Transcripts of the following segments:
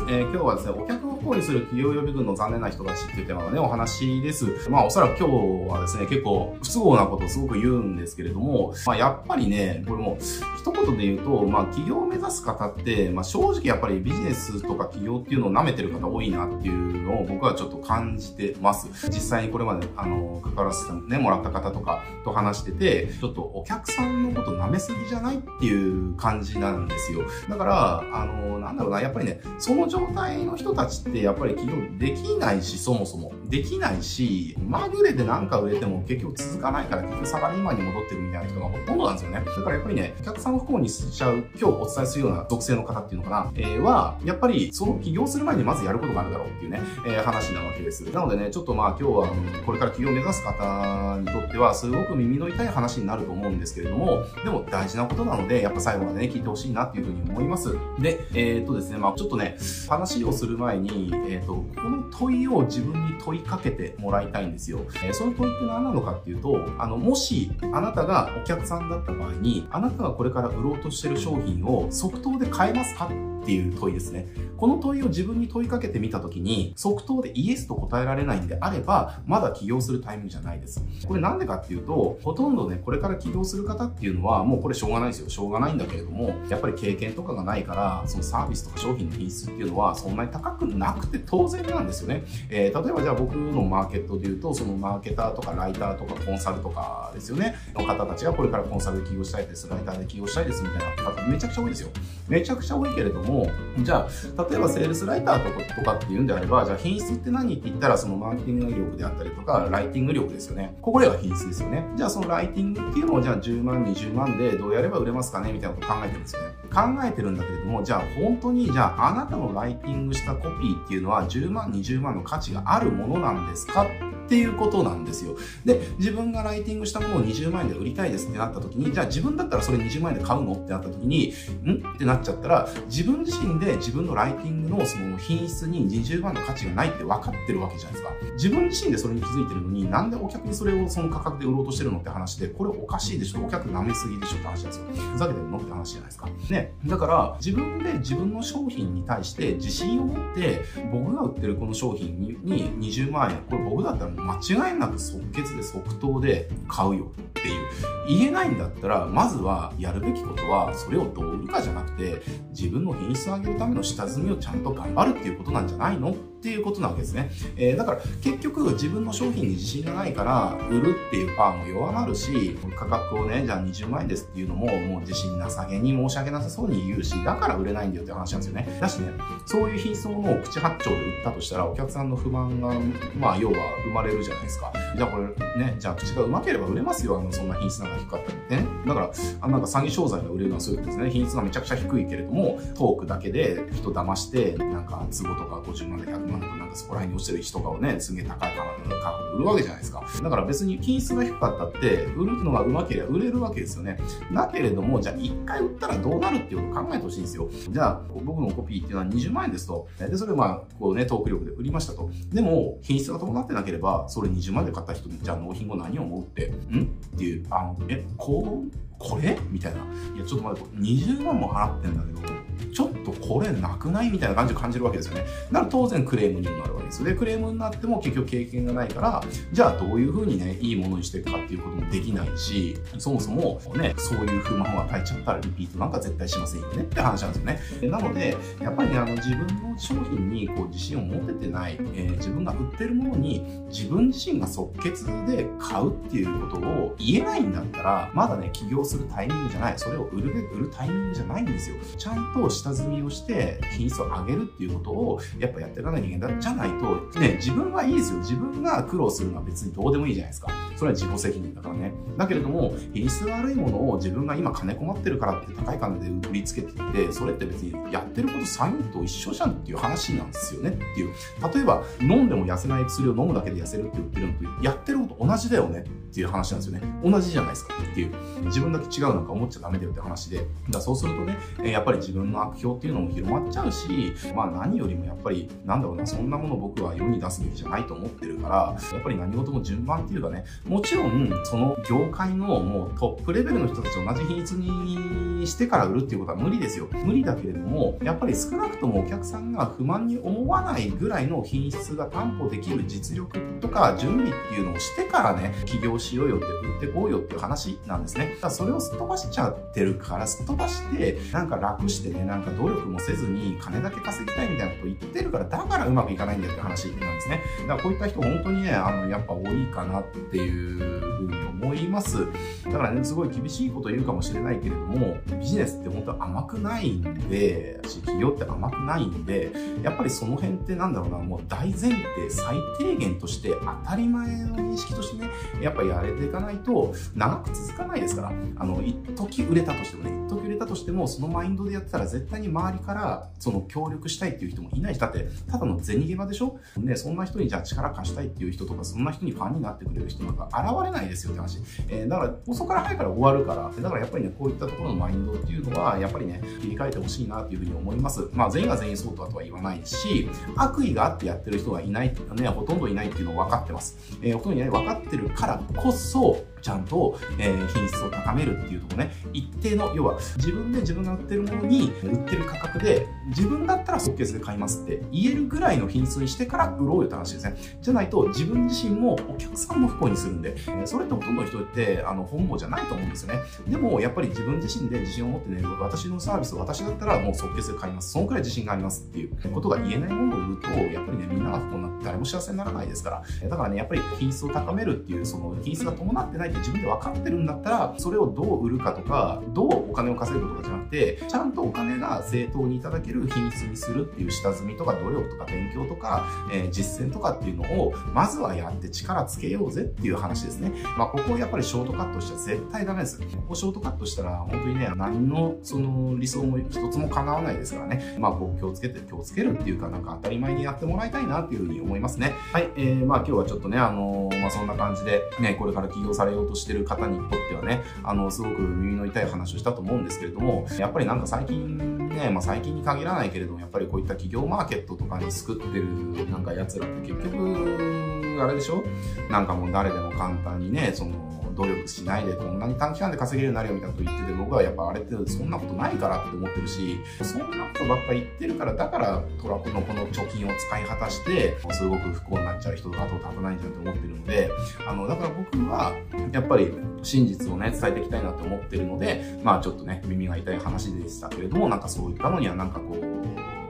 。えー、今日はですね、お客行為する企業予備軍の残念な人たちっていうテーマのね、お話です。まあ、おそらく今日はですね、結構不都合なことをすごく言うんですけれども、まあ、やっぱりね、これも、一言で言うと、まあ、企業を目指す方って、まあ、正直やっぱりビジネスとか企業っていうのを舐めてる方多いなっていうのを僕はちょっと感じてます。実際にこれまで、あの、関わらせてね、もらった方とかと話してて、ちょっとお客さんのこと舐めすぎじゃないっていう感じなんですよ。だから、あの、なんだろうな、やっぱりね、その状態の人たちってやっぱり起業できないし、そもそも。できないし、まぐれでなんか売れても結局続かないから結局サラリーマンに戻ってるみたいな人がほとんどなんですよね。だからやっぱりね、お客さん不幸にしちゃう、今日お伝えするような属性の方っていうのかな、えー、は、やっぱりその起業する前にまずやることがあるだろうっていうね、えー、話なわけです。なのでね、ちょっとまあ今日は、これから起業を目指す方にとっては、すごく耳の痛い話になると思うんですけれども、でも大事なことなので、やっぱ最後までね、聞いてほしいなっていうふうに思います。で、えー、っとですね、まあちょっとね、話をする前に、え、ー、と、この問いを自分に問いかけてもらいたいんですよ。えー、その問いって何なのかっていうと、あの、もし、あなたがお客さんだった場合に、あなたがこれから売ろうとしてる商品を即答で買えますかっていう問いですね。この問いを自分に問いかけてみたときに、即答でイエスと答えられないんであれば、まだ起業するタイミングじゃないです。これなんでかっていうと、ほとんどね、これから起業する方っていうのは、もうこれしょうがないですよ。しょうがないんだけれども、やっぱり経験とかがないから、そのサービスとか商品の品質っていうのは、そんなに高くなくて当然なんですよね。えー、例えばじゃあ僕のマーケットで言うと、そのマーケターとかライターとかコンサルとかですよね。の方たちがこれからコンサルで起業したいです、ライターで起業したいですみたいな方めちゃくちゃ多いですよ。めちゃくちゃ多いけれども、じゃあ、例えばセールスライターとかとかっていうんであれば、じゃあ品質って何って言ったら、そのマーケティング力であったりとか、ライティング力ですよね。ここでは品質ですよね。じゃあそのライティングっていうのを、じゃあ10万、20万でどうやれば売れますかねみたいなこと考えてるんですよね。考えてるんだけれども、じゃあ本当に、じゃああなたのライティングしたコピーっていうのは10万、20万の価値があるものなんですか？っていうことなんですよ。で、自分がライティングしたものを20万円で売りたいですってなった時に、じゃあ自分だったらそれ20万円で買うの？ってなった時に、ん？ってなっちゃったら、自分自身で自分のライティングのその品質に20万の価値がないって分かってるわけじゃないですか。自分自身でそれに気づいてるのに、なんでお客にそれをその価格で売ろうとしてるの？って話で、これおかしいでしょ？お客舐めすぎでしょ？って話なんですよ。ふざけてるの？って話じゃないですか。ね。だから、自分で自分の商品に対して自信を持って、僕が売ってるこの商品に20万円、これ僕だったら間違いなく即決で即答で買うよっていう。言えないんだったら、まずはやるべきことは、それをどう売るかじゃなくて、自分の品質を上げるための下積みをちゃんと頑張るっていうことなんじゃないのっていうことなわけですね。えー、だから結局自分の商品に自信がないから売るっていうパワーも弱まるし、価格をね、じゃあ20万円ですっていうのももう自信なさげに申し訳なさそうに言うし、だから売れないんだよって話なんですよね。だしね、そういう品質のものを口八丁で売ったとしたらお客さんの不満が、まあ要は生まれるじゃないですか。じゃあこれね、じゃあ口がうまければ売れますよ。あの、そんな品質なんか低かったりね。だから、あなんか詐欺商材が売れるのはそういうことですね。品質がめちゃくちゃ低いけれども、トークだけで人騙して、なんか、都合とか50万で100万なんかそこら辺に落ちてる石とかをね、すげえ高い価格で売るわけじゃないですか。だから別に品質が低かったって、売るのがうまければ売れるわけですよね。だけれども、じゃあ一回売ったらどうなるっていうことを考えてほしいんですよ。じゃあ、僕のコピーっていうのは20万円ですと。で、それをまあ、こうね、トーク力で売りましたと。でも、品質が伴ってなければ、それ20万円で買った人に、じゃあ納品後何を思うって、ん？っていう、あの、え、こう、これ？みたいな。いや、ちょっと待って、20万も払ってんだけど、ちょっとこれなくない？みたいな感じを感じるわけですよね。なら当然クレームにもなるわけです。で、クレームになっても結局経験がないから、じゃあどういうふうにね、いいものにしていくかっていうこともできないし、そもそもね、そういう不満を与えちゃったらリピートなんか絶対しませんよねって話なんですよね。なので、やっぱりね、あの自分の商品にこう自信を持ててない、えー、自分が売ってるものに自分自身が即決で買うっていうことを言えないんだったら、まだね、起業するタイミングじゃない。それを売る売るタイミングじゃないんですよ。ちゃんと下積みをして品質を上げるっていうことをやっぱやっていかないといけない。じゃないと、ね、自分はいいですよ。自分が苦労するのは別にどうでもいいじゃないですか。それは自己責任だからね。だけれども、品質が悪いものを自分が今金困ってるからって高い金で売りつけてて、それって別にやってること詐欺と一緒じゃんっていう話なんですよねっていう。例えば、飲んでも痩せない薬を飲むだけで痩せるって言ってるのと、やってること同じだよねっていう話なんですよね。同じじゃないですかっていう。自分だけ違うなんか思っちゃダメだよって話で。だそうするとね、やっぱり自分の悪評っていうのも広まっちゃうし、まあ何よりもやっぱり、なんだろうな、そんなもの僕は世に出すべきじゃないと思ってるから、やっぱり何事も順番っていうかね、もちろん、その業界のもうトップレベルの人たちと同じ品質にしてから売るっていうことは無理ですよ。無理だけれども、やっぱり少なくともお客さんが不満に思わないぐらいの品質が担保できる実力とか準備っていうのをしてからね、起業しようよって売ってこうよっていう話なんですね。だからそれをすっ飛ばしちゃってるから、すっ飛ばして、なんか楽してね、なんか努力もせずに金だけ稼ぎたいみたいなこと言ってるから、だからうまくいかないんだよって話なんですね。だからこういった人本当にね、あの、やっぱ多いかなっていうふうに思います。だからね、すごい厳しいこと言うかもしれないけれども、ビジネスって本当は甘くないんで、企業って甘くないんで、やっぱりその辺ってなんだろうな、もう大前提、最低限として当たり前の認識としてね、やっぱやれていかないと長く続かないですから、あの、一時売れたとしてもね、一時売れたとしても、そのマインドでやってたら絶対に周りからその協力したいっていう人もいないし、だって、ただの銭ゲバでしょね、そんな人にじゃあ力貸したいっていう人とか、そんな人にファンになってくれる人なんか現れないですよって話。えー、だから、遅から早いから終わるから、だからやっぱりね、こういったところのマインドっていうのは、やっぱりね、切り替えてほしいなっていうふうに思います。まあ、全員が全員そうとはとは言わないし、悪意があってやってる人がいないっていうのはね、ほとんどいないっていうのを分かってます。えー、ほとんどいない分かってるからこそ、ちゃんと、えー、品質を高めるっていうとこね、一定の、要は自分で自分が売ってるものに売ってる価格で、自分だったら即決で買いますって言えるぐらいの品質にしてから売ろうよって話ですね。じゃないと自分自身もお客さんも不幸にするんで、それってほとんどの人ってあの本望じゃないと思うんですよね。でもやっぱり自分自身で自信を持ってね、私のサービス私だったらもう即決で買います。そのくらい自信がありますっていうことが言えないものを売ると、やっぱりね、みんなが不幸になって誰も幸せにならないですから。だからね、やっぱり品質を高めるっていう、その品質が伴ってないって自分で分かってるんだったら、それをどう売るかとか、どうお金を稼ぐとかじゃなくて、ちゃんとお金が正当にいただける品質にするっていう下積みとか努力とか勉強とか、えー、実践とかっていうのを、まずはやって力つけようぜっていう話ですね。まあ、ここをやっぱりショートカットしちゃ絶対ダメです。ここショートカットしたら、本当にね、何のその理想も一つも叶わないですからね。まあ、こう気をつけて、気をつけるっていうか、なんか当たり前にやってもらいたいなっていうふうに思いますね。はい、えー、まあ今日はちょっとね、あのー、まあそんな感じで、ね、これから起業されようとしてる方にとってはね、あの、すごく耳の痛い話をしたと思うんですけれども、やっぱりなんか最近ね、まあ最近に限らないけれども、やっぱりこういった企業マーケットとかに作ってるなんか奴らって結局、あれでしょ？なんかもう誰でも簡単にね、その、努力しないでこんなに短期間で稼げるようになるよみたいなこと言ってて、僕はやっぱあれってそんなことないからって思ってるし、そんなことばっか言ってるから、だからトラックのこの貯金を使い果たして、すごく不幸になっちゃう人が後を絶たないんじゃんと思ってるので、あの、だから僕は、やっぱり真実をね、伝えていきたいなと思ってるので、まあちょっとね、耳が痛い話でしたけれども、なんかそういったのにはなんかこう、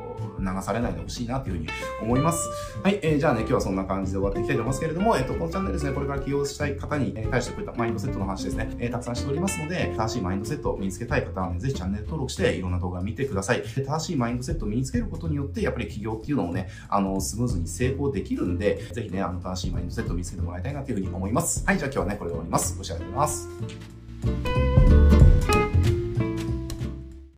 流されないでほしいなというふうに思います。はい、えー、じゃあね、今日はそんな感じで終わっていきたいと思いますけれども、えっ、ー、と、このチャンネルですね、これから起業したい方に、対してこういったマインドセットの話ですね、えー、たくさんしておりますので、正しいマインドセットを身につけたい方はね、ぜひチャンネル登録して、いろんな動画を見てください。で正しいマインドセットを身につけることによって、やっぱり起業っていうのをね、あの、スムーズに成功できるんで、ぜひね、あの、正しいマインドセットを見つけてもらいたいなというふうに思います。はい、じゃあ今日はね、これで終わります。ご視聴ありがとうございます。